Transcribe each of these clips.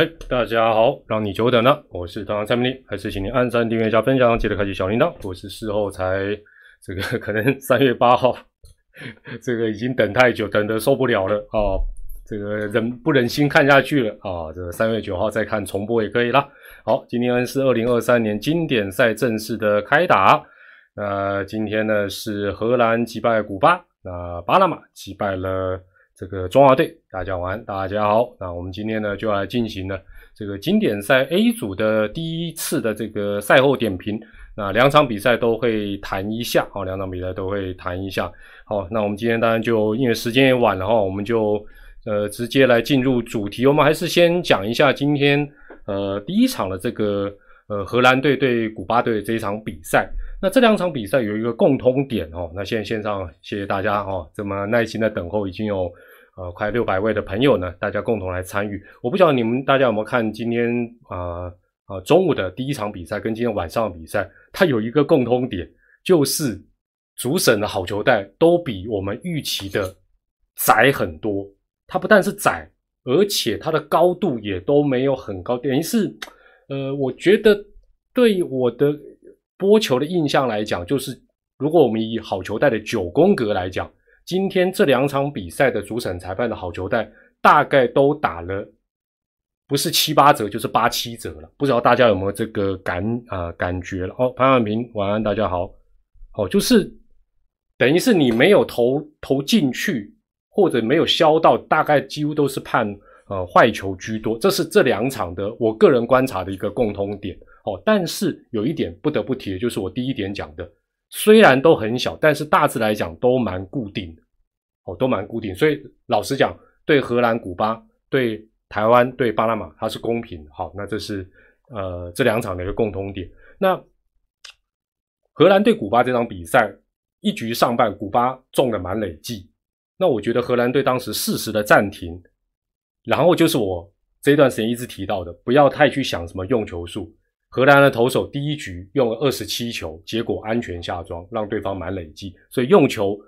哎，大家好，让你久等了，我是团长蔡明利，还是请您按赞、订阅加分享，记得开启小铃铛。我是事后才这个可能三月八号，这个已经等太久，等得受不了了啊，这个忍不忍心看下去了啊，这个三月九号再看重播也可以啦。好，今天是二零二三年经典赛正式的开打，那今天呢是荷兰击败古巴，那巴拿马击败了。这个中华队，大家晚安，大家好。那我们今天呢，就来进行呢这个经典赛 A 组的第一次的这个赛后点评。那两场比赛都会谈一下，好，两场比赛都会谈一下。好，那我们今天当然就因为时间也晚了哈，我们就呃直接来进入主题。我们还是先讲一下今天呃第一场的这个呃荷兰队对古巴队这一场比赛。那这两场比赛有一个共通点哦。那现在线上谢谢大家哦，这么耐心的等候，已经有。呃，快六百位的朋友呢，大家共同来参与。我不晓得你们大家有没有看今天啊啊中午的第一场比赛跟今天晚上的比赛，它有一个共通点，就是主审的好球带都比我们预期的窄很多。它不但是窄，而且它的高度也都没有很高，等于是呃，我觉得对我的播球的印象来讲，就是如果我们以好球带的九宫格来讲。今天这两场比赛的主审裁判的好球带大概都打了，不是七八折就是八七折了，不知道大家有没有这个感啊感觉了？哦，潘万平晚安，大家好，好，就是等于是你没有投投进去或者没有削到，大概几乎都是判呃坏球居多，这是这两场的我个人观察的一个共通点。哦，但是有一点不得不提的就是我第一点讲的。虽然都很小，但是大致来讲都蛮固定的，都蛮固定。所以老实讲，对荷兰、古巴、对台湾、对巴拿马，它是公平。好，那这是呃这两场的一个共通点。那荷兰对古巴这场比赛，一局上半，古巴中了满垒计。那我觉得荷兰队当时适时的暂停，然后就是我这段时间一直提到的，不要太去想什么用球数。荷兰的投手第一局用了二十七球，结果安全下庄，让对方满累计。所以用球，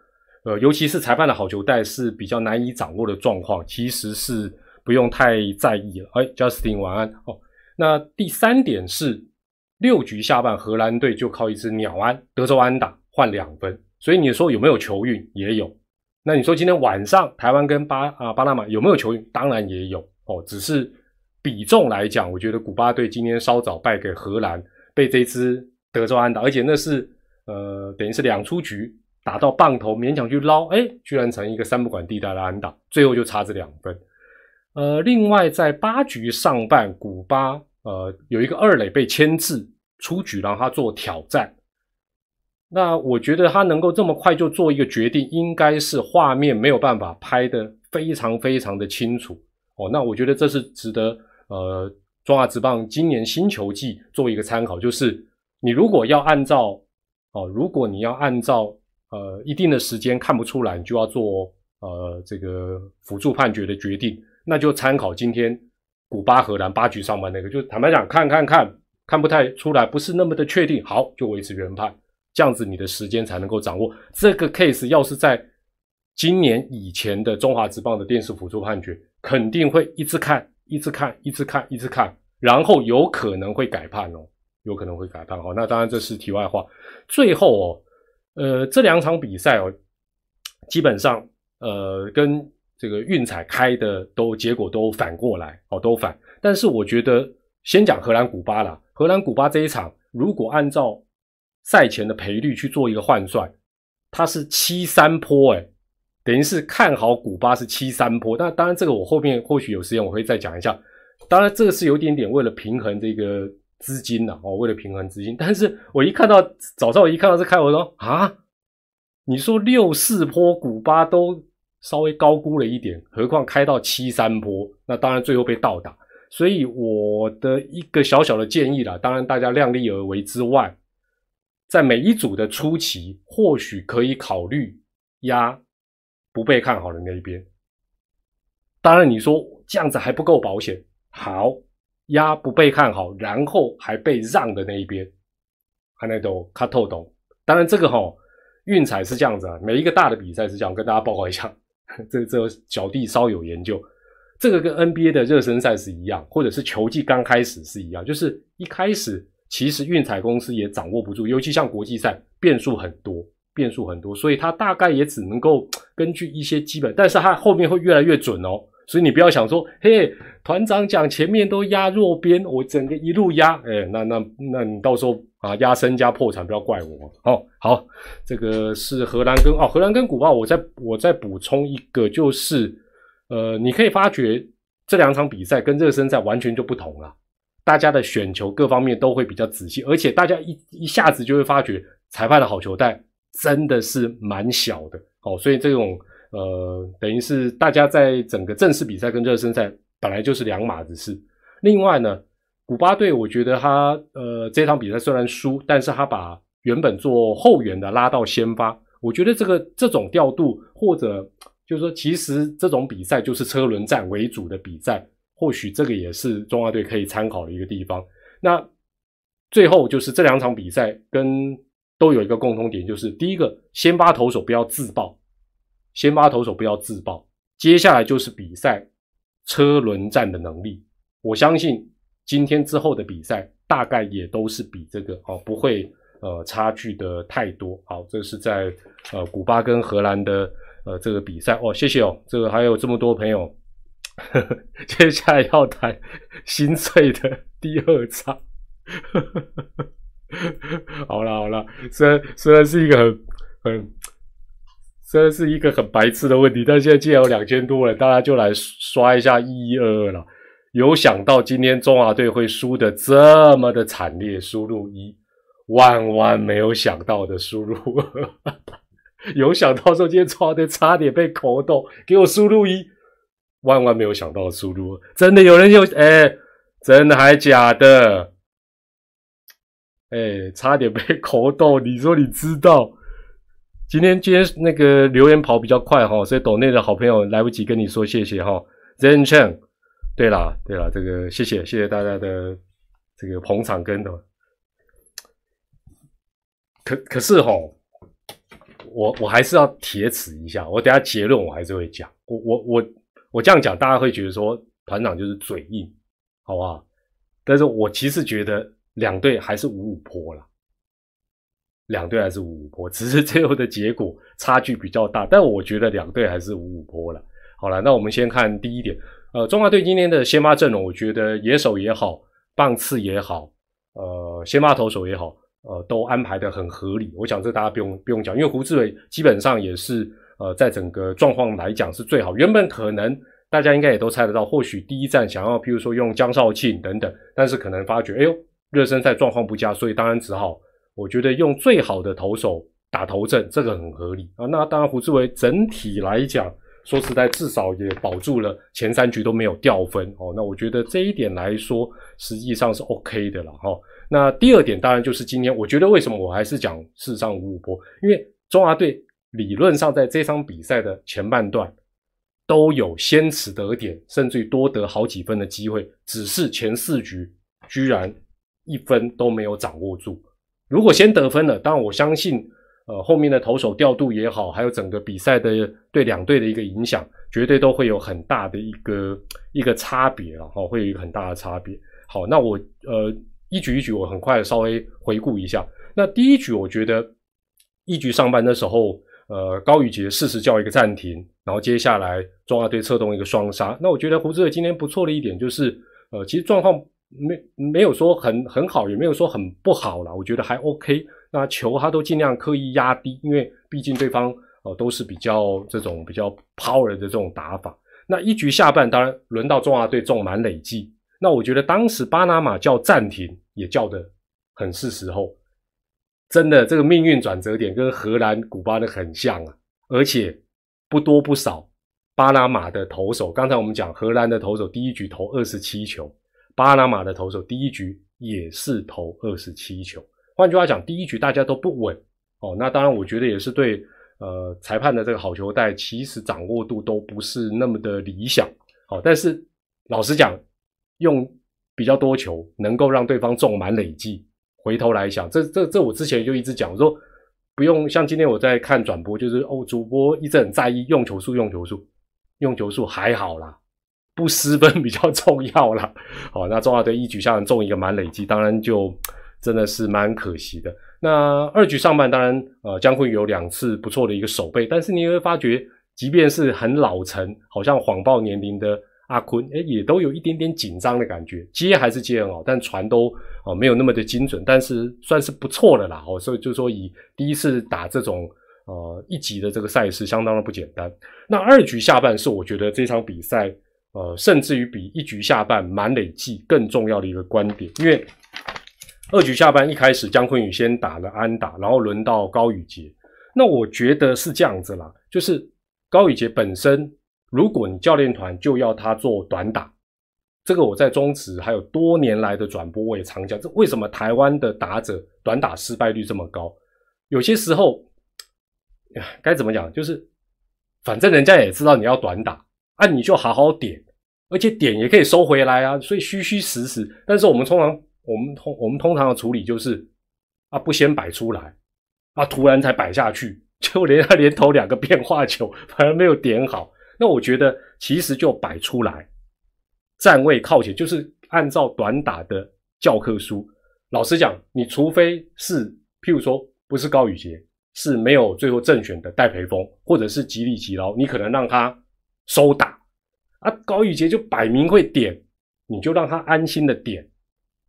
呃，尤其是裁判的好球带是比较难以掌握的状况，其实是不用太在意了。哎，Justin 晚安哦。那第三点是六局下半，荷兰队就靠一支鸟安德州安打换两分，所以你说有没有球运？也有。那你说今天晚上台湾跟巴啊巴拿马有没有球运？当然也有哦，只是。比重来讲，我觉得古巴队今天稍早败给荷兰，被这支德州安打，而且那是呃等于是两出局打到棒头，勉强去捞，哎，居然成一个三不管地带的安打，最后就差这两分。呃，另外在八局上半，古巴呃有一个二垒被牵制出局，让他做挑战。那我觉得他能够这么快就做一个决定，应该是画面没有办法拍的非常非常的清楚哦。那我觉得这是值得。呃，中华职棒今年新球季做一个参考，就是你如果要按照哦，如果你要按照呃一定的时间看不出来，你就要做呃这个辅助判决的决定，那就参考今天古巴荷兰八局上半那个，就坦白讲，看看看看不太出来，不是那么的确定，好就维持原判，这样子你的时间才能够掌握。这个 case 要是在今年以前的中华职棒的电视辅助判决，肯定会一直看。一直看，一直看，一直看，然后有可能会改判哦，有可能会改判哦。那当然这是题外话。最后哦，呃，这两场比赛哦，基本上呃跟这个运彩开的都结果都反过来哦，都反。但是我觉得先讲荷兰古巴啦，荷兰古巴这一场，如果按照赛前的赔率去做一个换算，它是七三坡哎。等于是看好古巴是七三坡，但当然这个我后面或许有时间我会再讲一下。当然这个是有点点为了平衡这个资金呐，哦，为了平衡资金。但是我一看到早上我一看到这开，我说啊，你说六四坡古巴都稍微高估了一点，何况开到七三坡，那当然最后被倒打。所以我的一个小小的建议啦，当然大家量力而为之外，在每一组的初期或许可以考虑压。不被看好的那一边，当然你说这样子还不够保险。好，压不被看好，然后还被让的那一边，还那都看透懂。当然这个哈运彩是这样子啊，每一个大的比赛是这样，跟大家报告一下。这这小弟稍有研究，这个跟 NBA 的热身赛是一样，或者是球季刚开始是一样，就是一开始其实运彩公司也掌握不住，尤其像国际赛变数很多，变数很多，所以它大概也只能够根据一些基本，但是它后面会越来越准哦。所以你不要想说，嘿，团长讲前面都压弱边，我整个一路压，哎，那那那你到时候啊压身加破产，不要怪我。哦，好，这个是荷兰跟哦荷兰跟古巴，我再我再补充一个，就是呃，你可以发觉这两场比赛跟热身赛完全就不同了，大家的选球各方面都会比较仔细，而且大家一一下子就会发觉裁判的好球带真的是蛮小的，哦，所以这种。呃，等于是大家在整个正式比赛跟热身赛本来就是两码子事。另外呢，古巴队我觉得他呃这场比赛虽然输，但是他把原本做后援的拉到先发，我觉得这个这种调度或者就是说，其实这种比赛就是车轮战为主的比赛，或许这个也是中华队可以参考的一个地方。那最后就是这两场比赛跟都有一个共同点，就是第一个先发投手不要自爆。先发投手不要自爆，接下来就是比赛车轮战的能力。我相信今天之后的比赛大概也都是比这个哦，不会呃差距的太多。好，这是在呃古巴跟荷兰的呃这个比赛哦，谢谢哦，这个还有这么多朋友，接下来要谈 心碎的 第二场。好了好了，虽然虽然是一个很很。这是一个很白痴的问题，但现在既然有两千多人，大家就来刷一下一一二二了。有想到今天中华队会输的这么的惨烈？输入一，万万没有想到的输入二。有想到说今天中华队差点被口斗，给我输入一，万万没有想到的输入。真的有人有哎，真的还假的？哎，差点被口斗，你说你知道？今天今天那个留言跑比较快哈，所以岛内的好朋友来不及跟你说谢谢哈。Zen Chen，对啦对啦，这个谢谢谢谢大家的这个捧场跟的。可可是哈，我我还是要铁齿一下，我等下结论我还是会讲。我我我我这样讲，大家会觉得说团长就是嘴硬，好不好？但是我其实觉得两队还是五五坡了。两队还是五五坡，只是最后的结果差距比较大，但我觉得两队还是五五坡了。好了，那我们先看第一点，呃，中华队今天的先发阵容，我觉得野手也好，棒次也好，呃，先发投手也好，呃，都安排的很合理。我想这大家不用不用讲，因为胡志伟基本上也是呃，在整个状况来讲是最好。原本可能大家应该也都猜得到，或许第一站想要，譬如说用江少庆等等，但是可能发觉，哎呦，热身赛状况不佳，所以当然只好。我觉得用最好的投手打头阵，这个很合理啊。那当然，胡志伟整体来讲，说实在，至少也保住了前三局都没有掉分哦。那我觉得这一点来说，实际上是 OK 的了哈。那第二点，当然就是今天，我觉得为什么我还是讲四上五五波，因为中华队理论上在这场比赛的前半段都有先持得点，甚至于多得好几分的机会，只是前四局居然一分都没有掌握住。如果先得分了，当然我相信，呃，后面的投手调度也好，还有整个比赛的对两队的一个影响，绝对都会有很大的一个一个差别了哈，会有一个很大的差别。好，那我呃一局一局，我很快稍微回顾一下。那第一局，我觉得一局上半的时候，呃，高宇杰适时叫一个暂停，然后接下来中华队策动一个双杀。那我觉得胡志伟今天不错的一点就是，呃，其实状况。没没有说很很好，也没有说很不好了，我觉得还 OK。那球他都尽量刻意压低，因为毕竟对方呃都是比较这种比较 power 的这种打法。那一局下半，当然轮到中华队中满累计。那我觉得当时巴拿马叫暂停也叫的很是时候，真的这个命运转折点跟荷兰、古巴的很像啊，而且不多不少。巴拿马的投手，刚才我们讲荷兰的投手第一局投二十七球。巴拿马的投手第一局也是投二十七球，换句话讲，第一局大家都不稳哦。那当然，我觉得也是对呃裁判的这个好球带，其实掌握度都不是那么的理想。好，但是老实讲，用比较多球能够让对方中满累计。回头来想，这这这我之前就一直讲说，不用像今天我在看转播，就是哦主播一直很在意用球数，用球数，用球数还好啦。不失分比较重要啦。好，那中华队一局下来中一个满累计，当然就真的是蛮可惜的。那二局上半，当然呃姜昆有两次不错的一个守备，但是你会发觉，即便是很老成，好像谎报年龄的阿坤，哎，也都有一点点紧张的感觉。接还是接很好，但传都哦没有那么的精准，但是算是不错的啦。哦，所以就说以第一次打这种。呃，一级的这个赛事相当的不简单。那二局下半是我觉得这场比赛，呃，甚至于比一局下半满累计更重要的一个观点。因为二局下半一开始，姜昆宇先打了安打，然后轮到高宇杰。那我觉得是这样子啦，就是高宇杰本身，如果你教练团就要他做短打，这个我在中职还有多年来的转播我也常讲，这为什么台湾的打者短打失败率这么高？有些时候。该怎么讲？就是，反正人家也知道你要短打，啊，你就好好点，而且点也可以收回来啊，所以虚虚实实。但是我们通常，我们通我们通常的处理就是，啊，不先摆出来，啊，突然才摆下去，就连他连投两个变化球，反而没有点好。那我觉得其实就摆出来，站位靠前，就是按照短打的教科书。老实讲，你除非是，譬如说，不是高宇杰。是没有最后正选的戴培峰，或者是吉利吉劳，你可能让他收打啊。高宇杰就摆明会点，你就让他安心的点。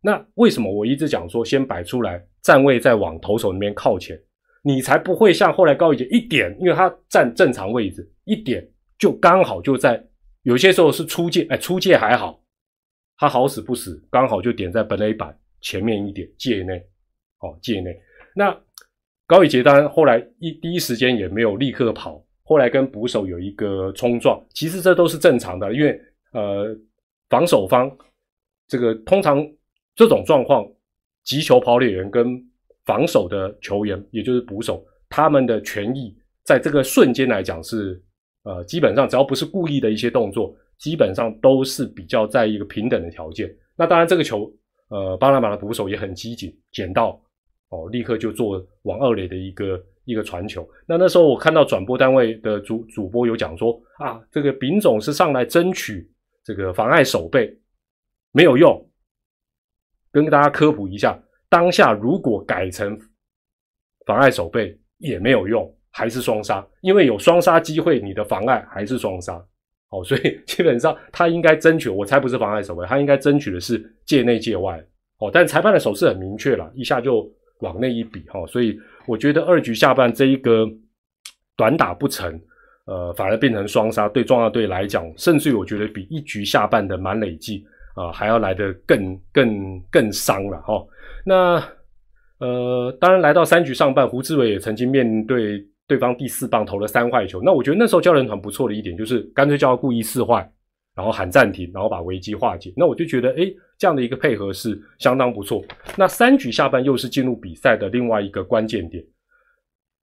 那为什么我一直讲说先摆出来，站位再往投手那边靠前，你才不会像后来高宇杰一点，因为他站正常位置，一点就刚好就在有些时候是出界，哎，出界还好，他好死不死，刚好就点在本垒板前面一点界内，哦，界内那。高宇杰当然后来一第一时间也没有立刻跑，后来跟捕手有一个冲撞，其实这都是正常的，因为呃防守方这个通常这种状况，击球跑垒员跟防守的球员，也就是捕手，他们的权益在这个瞬间来讲是呃基本上只要不是故意的一些动作，基本上都是比较在一个平等的条件。那当然这个球呃巴拿马的捕手也很机警，捡到。哦，立刻就做往二垒的一个一个传球。那那时候我看到转播单位的主主播有讲说啊，这个丙总是上来争取这个妨碍守备，没有用。跟大家科普一下，当下如果改成妨碍守备也没有用，还是双杀，因为有双杀机会，你的妨碍还是双杀。哦，所以基本上他应该争取，我猜不是妨碍守备，他应该争取的是界内界外。哦，但裁判的手势很明确了，一下就。往那一比哈，所以我觉得二局下半这一个短打不成，呃，反而变成双杀，对中华队来讲，甚至于我觉得比一局下半的满累计啊还要来得更更更伤了哈。那呃，当然来到三局上半，胡志伟也曾经面对对方第四棒投了三坏球，那我觉得那时候教练团不错的一点就是干脆叫他故意四坏。然后喊暂停，然后把危机化解。那我就觉得，哎，这样的一个配合是相当不错。那三局下半又是进入比赛的另外一个关键点，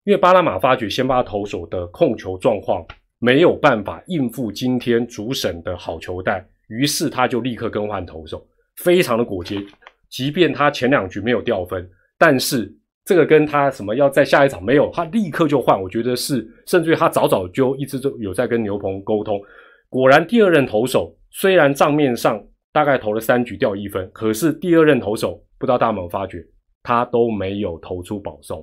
因为巴拿马发觉先发投手的控球状况没有办法应付今天主审的好球带，于是他就立刻更换投手，非常的果决。即便他前两局没有掉分，但是这个跟他什么要在下一场没有，他立刻就换。我觉得是，甚至于他早早就一直都有在跟牛棚沟通。果然，第二任投手虽然账面上大概投了三局掉一分，可是第二任投手不知道大家有没有发觉，他都没有投出保送。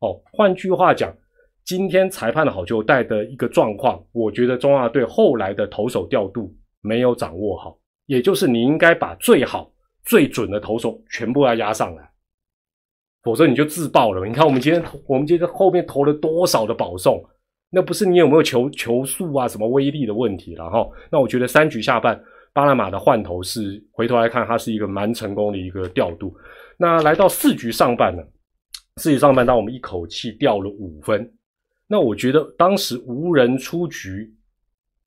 哦，换句话讲，今天裁判的好球带的一个状况，我觉得中华队后来的投手调度没有掌握好，也就是你应该把最好、最准的投手全部要压上来，否则你就自爆了。你看我们今天，我们今天后面投了多少的保送？那不是你有没有球球速啊，什么威力的问题了哈？那我觉得三局下半巴拿马的换头是回头来看，它是一个蛮成功的一个调度。那来到四局上半呢？四局上半，当我们一口气掉了五分，那我觉得当时无人出局，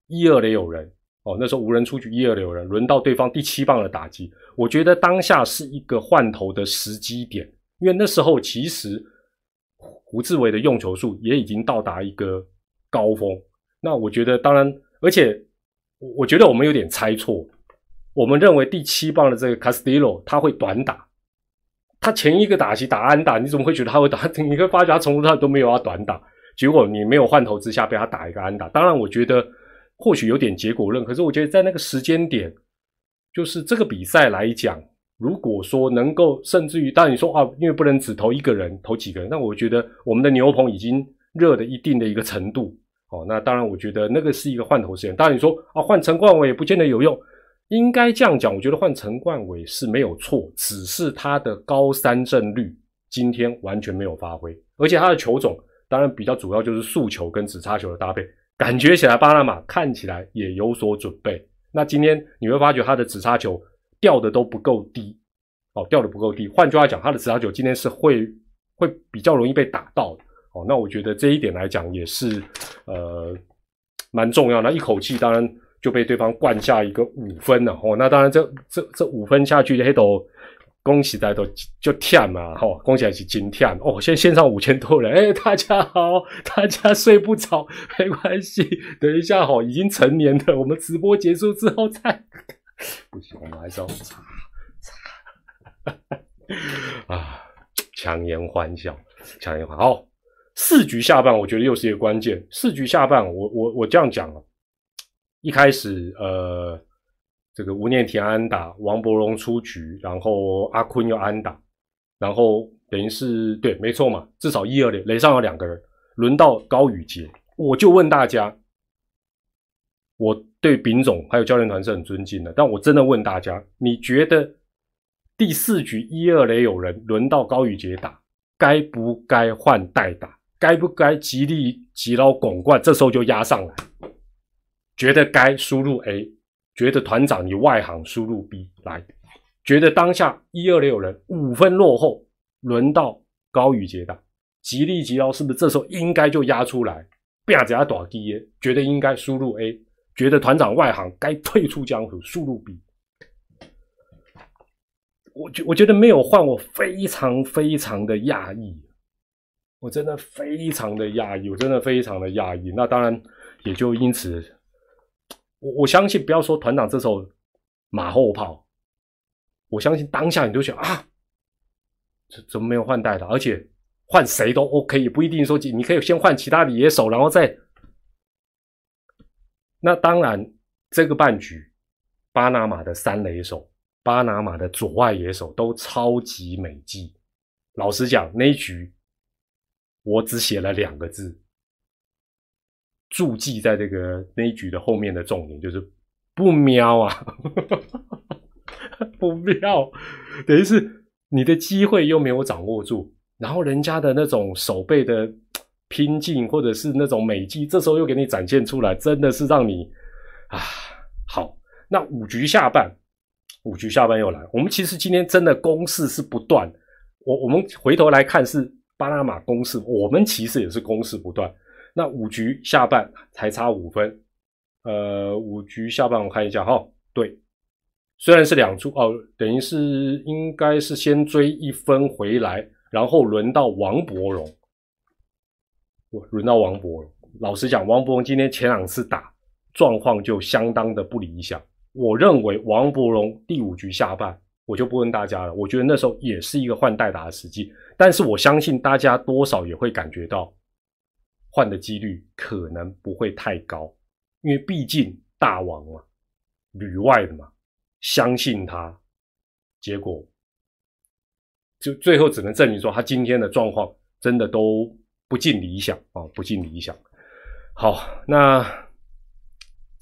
一二垒有人哦，那时候无人出局，一二垒有人，轮到对方第七棒的打击，我觉得当下是一个换头的时机点，因为那时候其实胡志伟的用球数也已经到达一个。高峰，那我觉得当然，而且我觉得我们有点猜错，我们认为第七棒的这个 Castillo 他会短打，他前一个打席打安打，你怎么会觉得他会打？你会发觉他从头到尾都没有要短打，结果你没有换头之下被他打一个安打。当然，我觉得或许有点结果论，可是我觉得在那个时间点，就是这个比赛来讲，如果说能够甚至于，当你说啊，因为不能只投一个人，投几个人，那我觉得我们的牛棚已经热的一定的一个程度，哦，那当然我觉得那个是一个换头时间。当然你说啊，换陈冠伟也不见得有用，应该这样讲，我觉得换陈冠伟是没有错，只是他的高三振率今天完全没有发挥，而且他的球种当然比较主要就是速球跟直插球的搭配。感觉起来，巴拿马看起来也有所准备。那今天你会发觉他的直插球掉的都不够低，哦，掉的不够低。换句话讲，他的直插球今天是会会比较容易被打到的。哦，那我觉得这一点来讲也是呃蛮重要。那一口气当然就被对方灌下一个五分了。哦，那当然这这这五分下去，黑斗。恭喜大家都就跳嘛，吼！恭喜还是惊跳哦！现在线上五千多人，哎，大家好，大家睡不着没关系，等一下吼，已经成年的，我们直播结束之后再不行，我们还是要擦擦 啊！强颜欢笑，强颜欢好。四局下半，我觉得又是一个关键。四局下半，我我我这样讲啊，一开始呃。这个吴念田安打，王伯荣出局，然后阿坤又安打，然后等于是对，没错嘛，至少一二垒垒上有两个人，轮到高宇杰，我就问大家，我对丙总还有教练团是很尊敬的，但我真的问大家，你觉得第四局一二垒有人，轮到高宇杰打，该不该换代打？该不该极力急捞拱冠？这时候就压上来，觉得该输入 A。觉得团长你外行输入 B 来，觉得当下一二六人五分落后，轮到高宇杰打，吉利吉捞是不是这时候应该就压出来？不要只要打 D 耶，觉得应该输入 A，觉得团长外行该退出江湖输入 B。我觉我觉得没有换，我非常非常的讶异，我真的非常的讶异，我真的非常的讶异。那当然也就因此。我我相信，不要说团长这时候马后炮，我相信当下你都想啊，怎怎么没有换代的？而且换谁都 OK，也不一定说你可以先换其他的野手，然后再。那当然，这个半局，巴拿马的三垒手、巴拿马的左外野手都超级美技。老实讲，那一局我只写了两个字。注记在这个那一局的后面的重点就是不瞄啊，不瞄，等于是你的机会又没有掌握住，然后人家的那种手背的拼劲或者是那种美技，这时候又给你展现出来，真的是让你啊好。那五局下半，五局下半又来，我们其实今天真的攻势是不断，我我们回头来看是巴拿马攻势，我们其实也是攻势不断。那五局下半才差五分，呃，五局下半我看一下哈，对，虽然是两出哦，等于是应该是先追一分回来，然后轮到王伯荣，我轮到王伯荣。老实讲，王伯荣今天前两次打状况就相当的不理想。我认为王伯荣第五局下半，我就不问大家了。我觉得那时候也是一个换代打的时机，但是我相信大家多少也会感觉到。换的几率可能不会太高，因为毕竟大王嘛，旅外的嘛，相信他，结果就最后只能证明说他今天的状况真的都不尽理想啊，不尽理想。好，那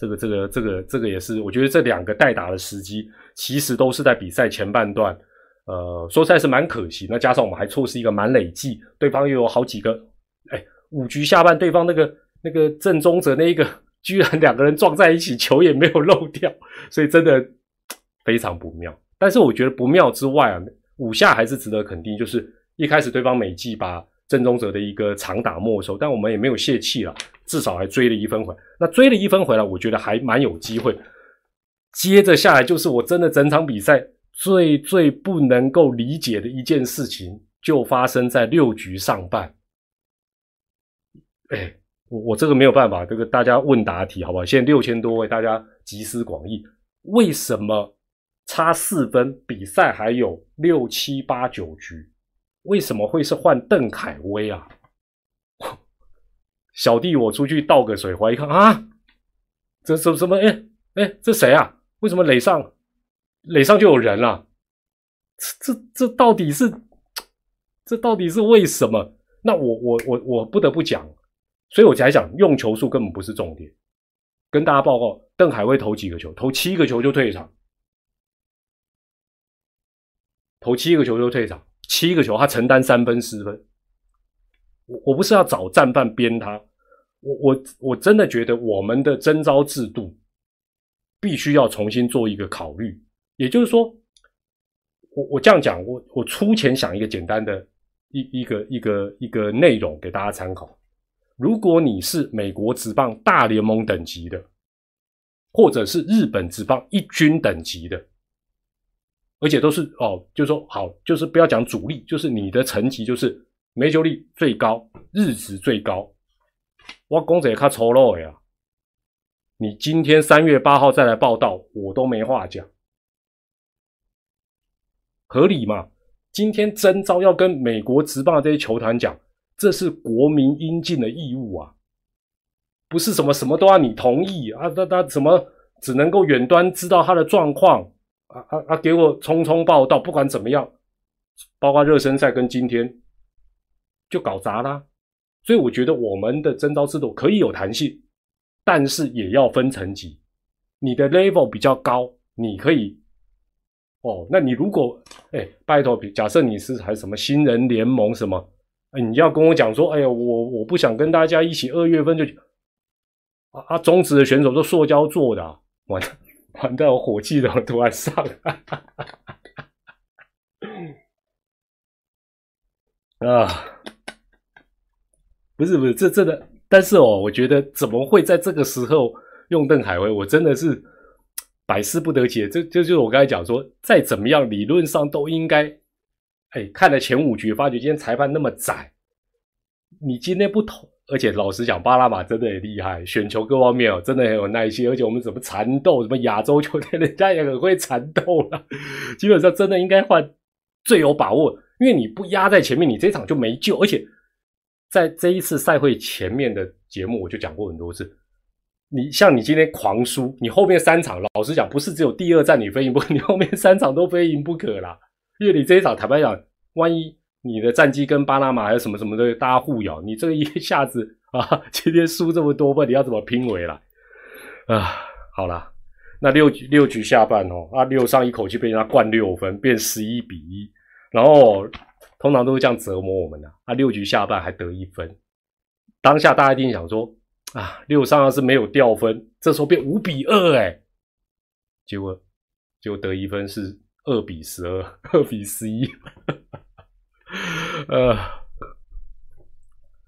这个这个这个这个也是，我觉得这两个代打的时机其实都是在比赛前半段，呃，说实在是蛮可惜。那加上我们还错失一个满累计，对方又有好几个，哎。五局下半，对方那个那个正宗者那一个，居然两个人撞在一起，球也没有漏掉，所以真的非常不妙。但是我觉得不妙之外啊，五下还是值得肯定，就是一开始对方美记把正宗者的一个长打没收，但我们也没有泄气了，至少还追了一分回来。那追了一分回来，我觉得还蛮有机会。接着下来就是我真的整场比赛最最不能够理解的一件事情，就发生在六局上半。哎，我我这个没有办法，这个大家问答题好不好？现在六千多位，大家集思广益，为什么差四分，比赛还有六七八九局，为什么会是换邓凯威啊？小弟我出去倒个水，回来一看啊，这什什么？哎哎，这谁啊？为什么垒上垒上就有人了？这这这到底是这到底是为什么？那我我我我不得不讲，所以我才讲用球数根本不是重点。跟大家报告，邓海威投几个球？投七个球就退场，投七个球就退场，七个球他承担三分失分。我我不是要找战犯编他，我我我真的觉得我们的征招制度必须要重新做一个考虑。也就是说，我我这样讲，我我出钱想一个简单的一一个一个一个内容给大家参考。如果你是美国职棒大联盟等级的，或者是日本职棒一军等级的，而且都是哦，就是说好，就是不要讲主力，就是你的层级就是美球力最高，日值最高。我公子也看丑陋呀，你今天三月八号再来报道，我都没话讲，合理吗？今天征召要跟美国职棒这些球团讲。这是国民应尽的义务啊，不是什么什么都要你同意啊？那他怎么只能够远端知道他的状况啊啊啊！给我匆匆报道，不管怎么样，包括热身赛跟今天就搞砸啦。所以我觉得我们的征招制度可以有弹性，但是也要分层级。你的 level 比较高，你可以哦。那你如果哎，拜托，假设你是还什么新人联盟什么？你要跟我讲说，哎呀，我我不想跟大家一起二月份就啊啊，中职的选手都塑胶做的，完完蛋，我火气都突然上，啊，不是不是，这真的，但是哦，我觉得怎么会在这个时候用邓海威，我真的是百思不得解。这这就是我刚才讲说，再怎么样，理论上都应该。哎，看了前五局，发觉今天裁判那么窄，你今天不投，而且老实讲，巴拉马真的很厉害，选球各方面哦，真的很有耐心，而且我们怎么缠斗，什么亚洲球队，人家也很会缠斗了，基本上真的应该换最有把握，因为你不压在前面，你这场就没救，而且在这一次赛会前面的节目，我就讲过很多次，你像你今天狂输，你后面三场，老实讲，不是只有第二战你非赢不可，你后面三场都非赢不可啦。因为你这一场坦白讲，万一你的战绩跟巴拿马还有什么什么的大家互咬，你这个一下子啊，今天输这么多分，你要怎么拼回来？啊，好了，那六局六局下半哦，啊六上一口气被人家灌六分，变十一比一，然后通常都是这样折磨我们的啊，六局下半还得一分，当下大家一定想说啊，六上要是没有掉分，这时候变五比二哎，结果结果得一分是。二比十二，二比十一，呃，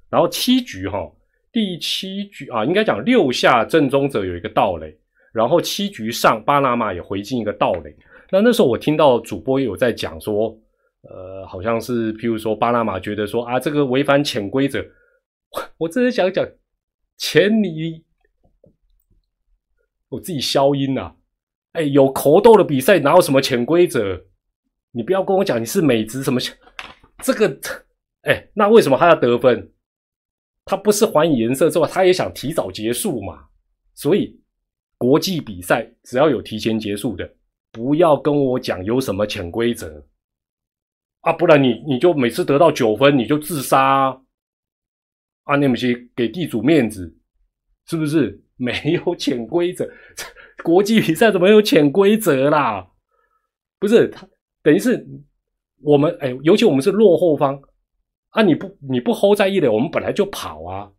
然后七局哈，第七局啊，应该讲六下正中者有一个盗垒，然后七局上巴拿马也回进一个盗垒。那那时候我听到主播也有在讲说，呃，好像是譬如说巴拿马觉得说啊，这个违反潜规则，我真的想讲，前你我自己消音呐。哎，有口斗的比赛哪有什么潜规则？你不要跟我讲你是美职什么这个，哎，那为什么他要得分？他不是还以颜色之后，他也想提早结束嘛？所以国际比赛只要有提前结束的，不要跟我讲有什么潜规则啊！不然你你就每次得到九分你就自杀啊？你们去给地主面子是不是？没有潜规则。国际比赛怎么有潜规则啦？不是他，等于是我们哎，尤其我们是落后方啊！你不你不 hold 在一垒，我们本来就跑啊，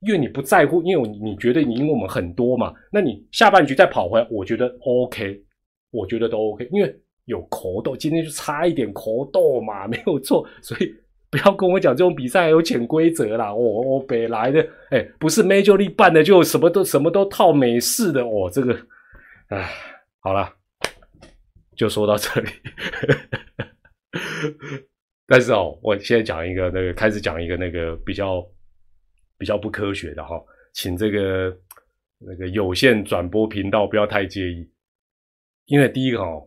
因为你不在乎，因为你觉得你赢我们很多嘛，那你下半局再跑回来，我觉得 OK，我觉得都 OK，因为有口斗，今天就差一点口斗嘛，没有错，所以。不要跟我讲这种比赛有潜规则啦！我我北来的，哎，不是 Majorly 办的，就什么都什么都套美式的哦。这个，哎，好了，就说到这里。但是哦，我现在讲一个那个，开始讲一个那个比较比较不科学的哈，请这个那个有线转播频道不要太介意，因为第一个哦，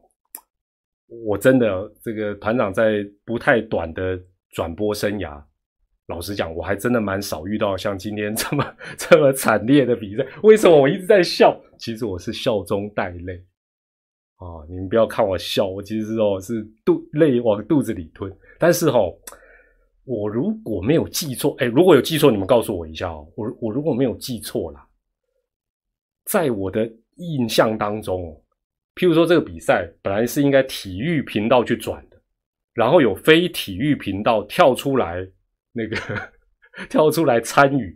我真的这个团长在不太短的。转播生涯老实讲，我还真的蛮少遇到像今天这么 这么惨烈的比赛。为什么我一直在笑？其实我是笑中带泪啊！你们不要看我笑，我其实哦是肚泪往肚子里吞。但是哈，我如果没有记错，哎，如果有记错，你们告诉我一下哦。我我如果没有记错啦，在我的印象当中，譬如说这个比赛本来是应该体育频道去转的，然后有非体育频道跳出来。那个 跳出来参与，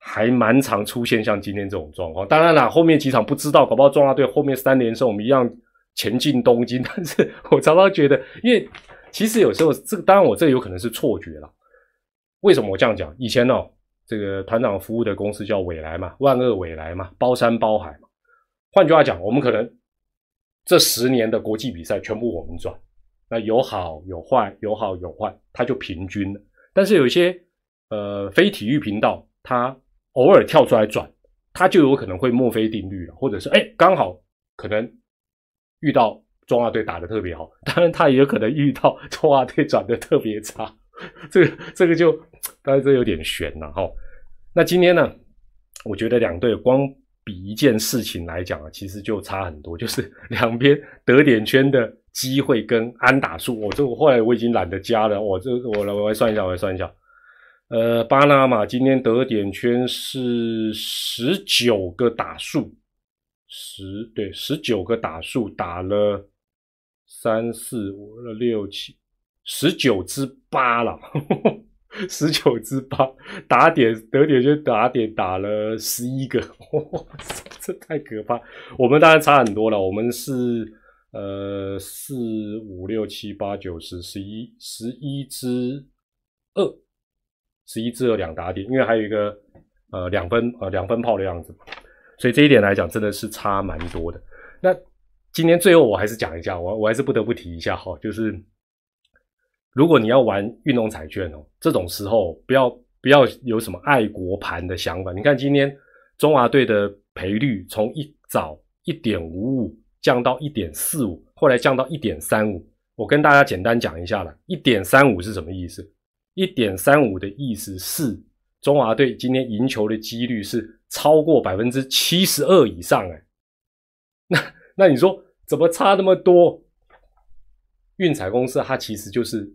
还蛮常出现像今天这种状况。当然了，后面几场不知道，搞不好中华队后面三连胜，我们一样前进东京。但是我常常觉得，因为其实有时候这个，当然我这有可能是错觉了。为什么我这样讲？以前呢，这个团长服务的公司叫伟来嘛，万恶伟来嘛，包山包海嘛。换句话讲，我们可能这十年的国际比赛全部我们转，那有好有坏，有好有坏，它就平均了。但是有一些呃非体育频道，它偶尔跳出来转，它就有可能会墨菲定律了，或者是哎刚好可能遇到中华队打的特别好，当然他也有可能遇到中华队转的特别差，这个这个就当然这有点悬了哈。那今天呢，我觉得两队光比一件事情来讲啊，其实就差很多，就是 两边得点圈的。机会跟安打数，我这我后来我已经懒得加了，我这我来我来算一下，我来算一下。呃，巴拿马今天得点圈是十九个打数，十对十九个打数打了三四五六七十九支八了，十九支八打点得点就打点打了十一个，哇这太可怕。我们当然差很多了，我们是。呃，四五六七八九十十一十一支二，十一支二两打点，因为还有一个呃两分呃两分炮的样子，所以这一点来讲真的是差蛮多的。那今天最后我还是讲一下，我我还是不得不提一下哈，就是如果你要玩运动彩券哦，这种时候不要不要有什么爱国盘的想法。你看今天中华队的赔率从一早一点五五。降到一点四五，后来降到一点三五。我跟大家简单讲一下了，一点三五是什么意思？一点三五的意思是中华队今天赢球的几率是超过百分之七十二以上。哎，那那你说怎么差那么多？运彩公司它其实就是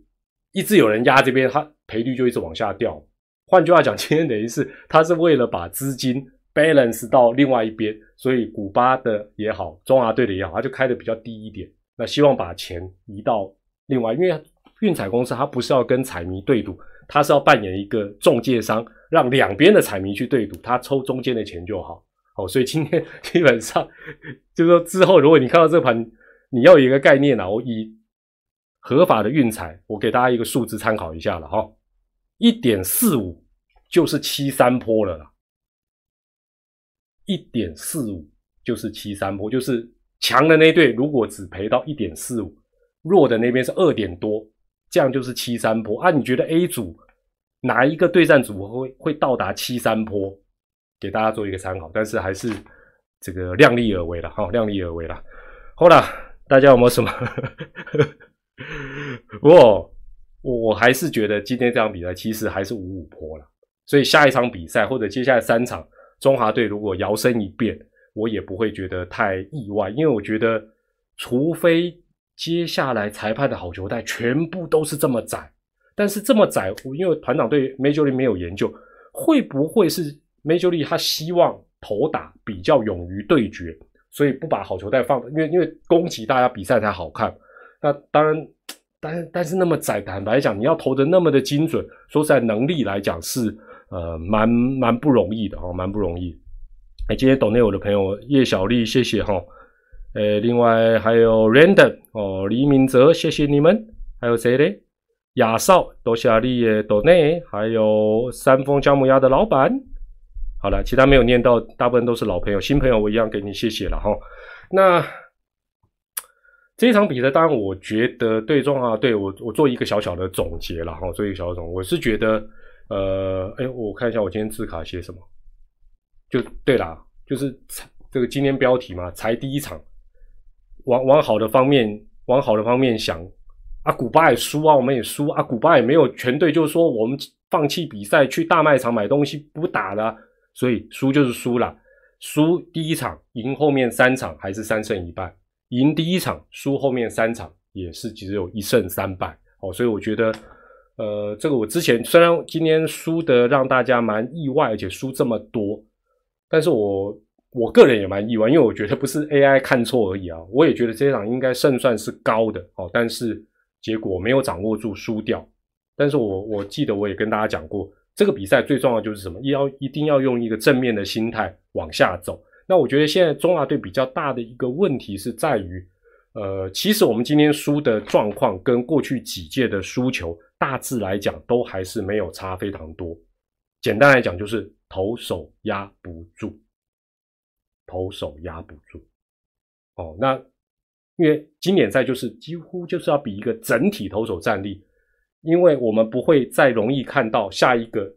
一直有人压这边，它赔率就一直往下掉。换句话讲，今天等于是它是为了把资金。balance 到另外一边，所以古巴的也好，中华队的也好，他就开的比较低一点。那希望把钱移到另外，因为运彩公司它不是要跟彩迷对赌，它是要扮演一个中介商，让两边的彩迷去对赌，他抽中间的钱就好。好，所以今天基本上就是说，之后如果你看到这盘，你要有一个概念啊，我以合法的运彩，我给大家一个数字参考一下了哈，一点四五就是七三坡了啦。一点四五就是七三坡，就是强的那队如果只赔到一点四五，弱的那边是二点多，这样就是七三坡啊。你觉得 A 组哪一个对战组合会会到达七三坡？给大家做一个参考，但是还是这个量力而为了哈，量力而为了。好了，大家有没有什么？不过我还是觉得今天这场比赛其实还是五五坡了，所以下一场比赛或者接下来三场。中华队如果摇身一变，我也不会觉得太意外，因为我觉得，除非接下来裁判的好球带全部都是这么窄，但是这么窄，因为团长对 Major League 没有研究，会不会是 Major League 他希望投打比较勇于对决，所以不把好球带放，因为因为攻击大家比赛才好看。那当然，但但是那么窄，坦白讲，你要投的那么的精准，说在能力来讲是。呃，蛮蛮不容易的哦，蛮不容易。哎，今天懂内我的朋友叶小丽，谢谢哈。呃，另外还有 Random 哦，李明哲，谢谢你们。还有谁嘞？亚少，多谢你的懂内，还有三丰姜母鸭的老板。好了，其他没有念到，大部分都是老朋友，新朋友我一样给你谢谢了哈。那这一场比赛，当然我觉得对中华队，我我做一个小小的总结了哈，做一个小总，我是觉得。呃，哎，我看一下我今天字卡写什么，就对啦，就是这个今天标题嘛，才第一场，往往好的方面，往好的方面想啊，古巴也输啊，我们也输啊，古巴也没有全队，就是说我们放弃比赛去大卖场买东西不打了，所以输就是输了。输第一场，赢后面三场还是三胜一败；赢第一场，输后面三场也是只有一胜三败。哦，所以我觉得，呃，这个我之前虽然今天输的让大家蛮意外，而且输这么多，但是我我个人也蛮意外，因为我觉得不是 AI 看错而已啊，我也觉得这场应该胜算是高的。哦，但是结果没有掌握住，输掉。但是我我记得我也跟大家讲过。这个比赛最重要就是什么？要一定要用一个正面的心态往下走。那我觉得现在中华队比较大的一个问题是在于，呃，其实我们今天输的状况跟过去几届的输球大致来讲都还是没有差非常多。简单来讲就是投手压不住，投手压不住。哦，那因为经典赛就是几乎就是要比一个整体投手战力。因为我们不会再容易看到下一个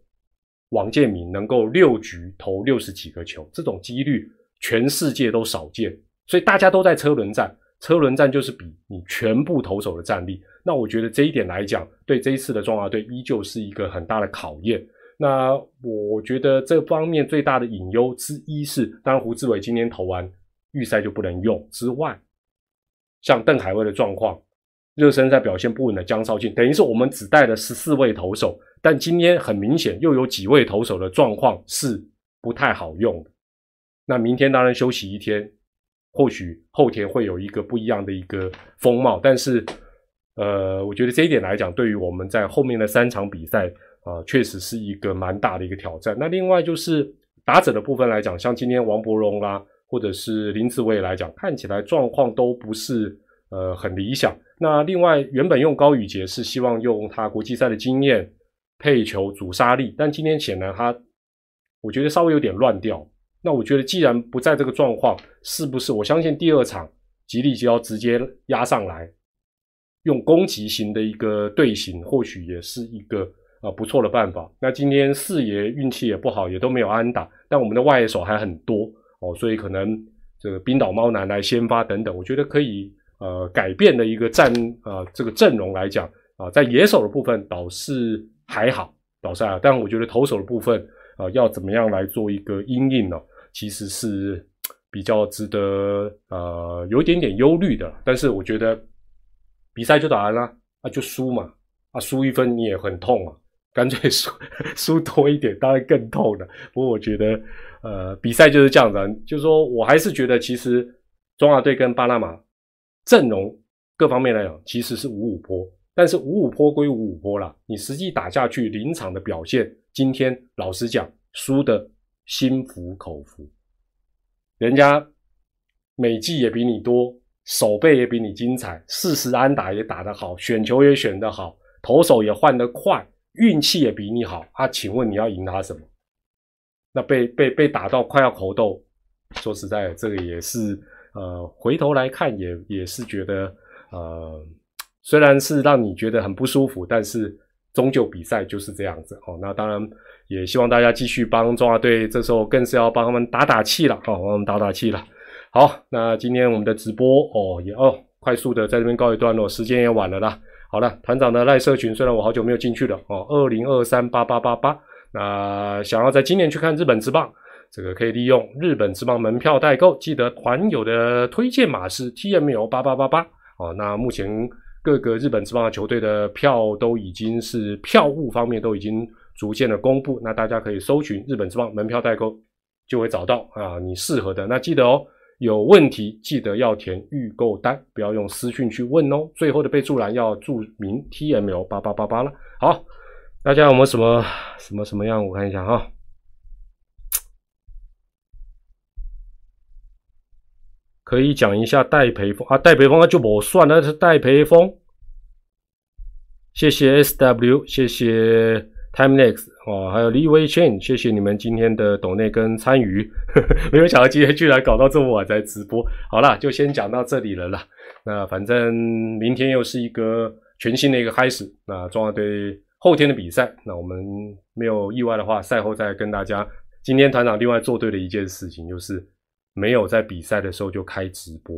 王建民能够六局投六十几个球，这种几率全世界都少见，所以大家都在车轮战。车轮战就是比你全部投手的战力。那我觉得这一点来讲，对这一次的中华队依旧是一个很大的考验。那我觉得这方面最大的隐忧之一是，当然胡志伟今天投完预赛就不能用之外，像邓海威的状况。热身赛表现不稳的江少庆，等于是我们只带了十四位投手，但今天很明显又有几位投手的状况是不太好用。那明天当然休息一天，或许后天会有一个不一样的一个风貌。但是，呃，我觉得这一点来讲，对于我们在后面的三场比赛啊，确实是一个蛮大的一个挑战。那另外就是打者的部分来讲，像今天王伯荣啦，或者是林子伟来讲，看起来状况都不是呃很理想。那另外，原本用高宇杰是希望用他国际赛的经验配球主杀力，但今天显然他，我觉得稍微有点乱掉。那我觉得既然不在这个状况，是不是我相信第二场吉利就要直接压上来，用攻击型的一个队形，或许也是一个啊不错的办法。那今天四爷运气也不好，也都没有安打，但我们的外野手还很多哦，所以可能这个冰岛猫男来先发等等，我觉得可以。呃，改变的一个战啊，这个阵容来讲啊，在野手的部分倒是还好，倒是还好，但我觉得投手的部分啊，要怎么样来做一个阴影呢？其实是比较值得呃有一点点忧虑的。但是我觉得比赛就打完了啊，就输嘛啊，输一分你也很痛啊，干脆输 输多一点，当然更痛了。不过我觉得呃，比赛就是这样子，就是说我还是觉得其实中华队跟巴拿马。阵容各方面来讲，其实是五五坡，但是五五坡归五五坡啦，你实际打下去临场的表现，今天老实讲，输的心服口服。人家美技也比你多，手背也比你精彩，四十安打也打得好，选球也选得好，投手也换得快，运气也比你好。啊，请问你要赢他什么？那被被被打到快要口斗，说实在的，这个也是。呃，回头来看也也是觉得，呃，虽然是让你觉得很不舒服，但是终究比赛就是这样子哦。那当然也希望大家继续帮中华队，这时候更是要帮他们打打气了，哦，帮他们打打气了。好，那今天我们的直播哦也哦快速的在这边告一段落，时间也晚了啦。好了，团长的赖社群虽然我好久没有进去了哦，二零二三八八八八，那想要在今年去看日本之棒。这个可以利用日本之棒门票代购，记得团友的推荐码是 T M O 八八八八哦。那目前各个日本之棒的球队的票都已经是票务方面都已经逐渐的公布，那大家可以搜寻日本之邦门票代购，就会找到啊你适合的。那记得哦，有问题记得要填预购单，不要用私讯去问哦。最后的备注栏要注明 T M L 八八八八了。好，大家有没有什么什么什么样？我看一下哈。可以讲一下戴培峰啊，戴培峰那就我算了，是戴培峰。谢谢 S W，谢谢 Timenext 哦，还有李威 Chain，谢谢你们今天的抖内跟参与。没有想到今天居然搞到这么晚才直播。好了，就先讲到这里了啦。那反正明天又是一个全新的一个开始。那中华队后天的比赛，那我们没有意外的话，赛后再跟大家。今天团长另外做对的一件事情就是。没有在比赛的时候就开直播。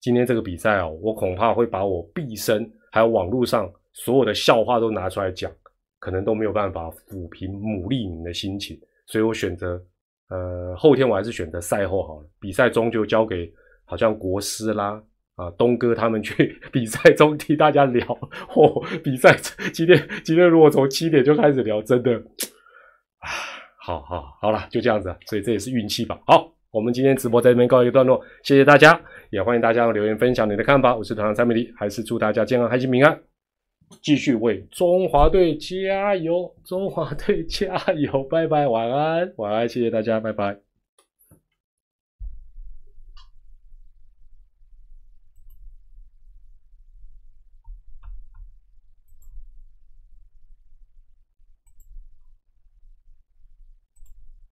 今天这个比赛哦，我恐怕会把我毕生还有网络上所有的笑话都拿出来讲。可能都没有办法抚平母利宁的心情，所以我选择，呃，后天我还是选择赛后好了，比赛中就交给好像国师啦，啊，东哥他们去 比赛中替大家聊，哦，比赛今天今天如果从七点就开始聊，真的，啊，好好好了，就这样子，所以这也是运气吧。好，我们今天直播在这边告一个段落，谢谢大家，也欢迎大家留言分享你的看法。我是团长蔡美丽，还是祝大家健康、开心、平安。继续为中华队加油！中华队加油！拜拜，晚安，晚安，谢谢大家，拜拜。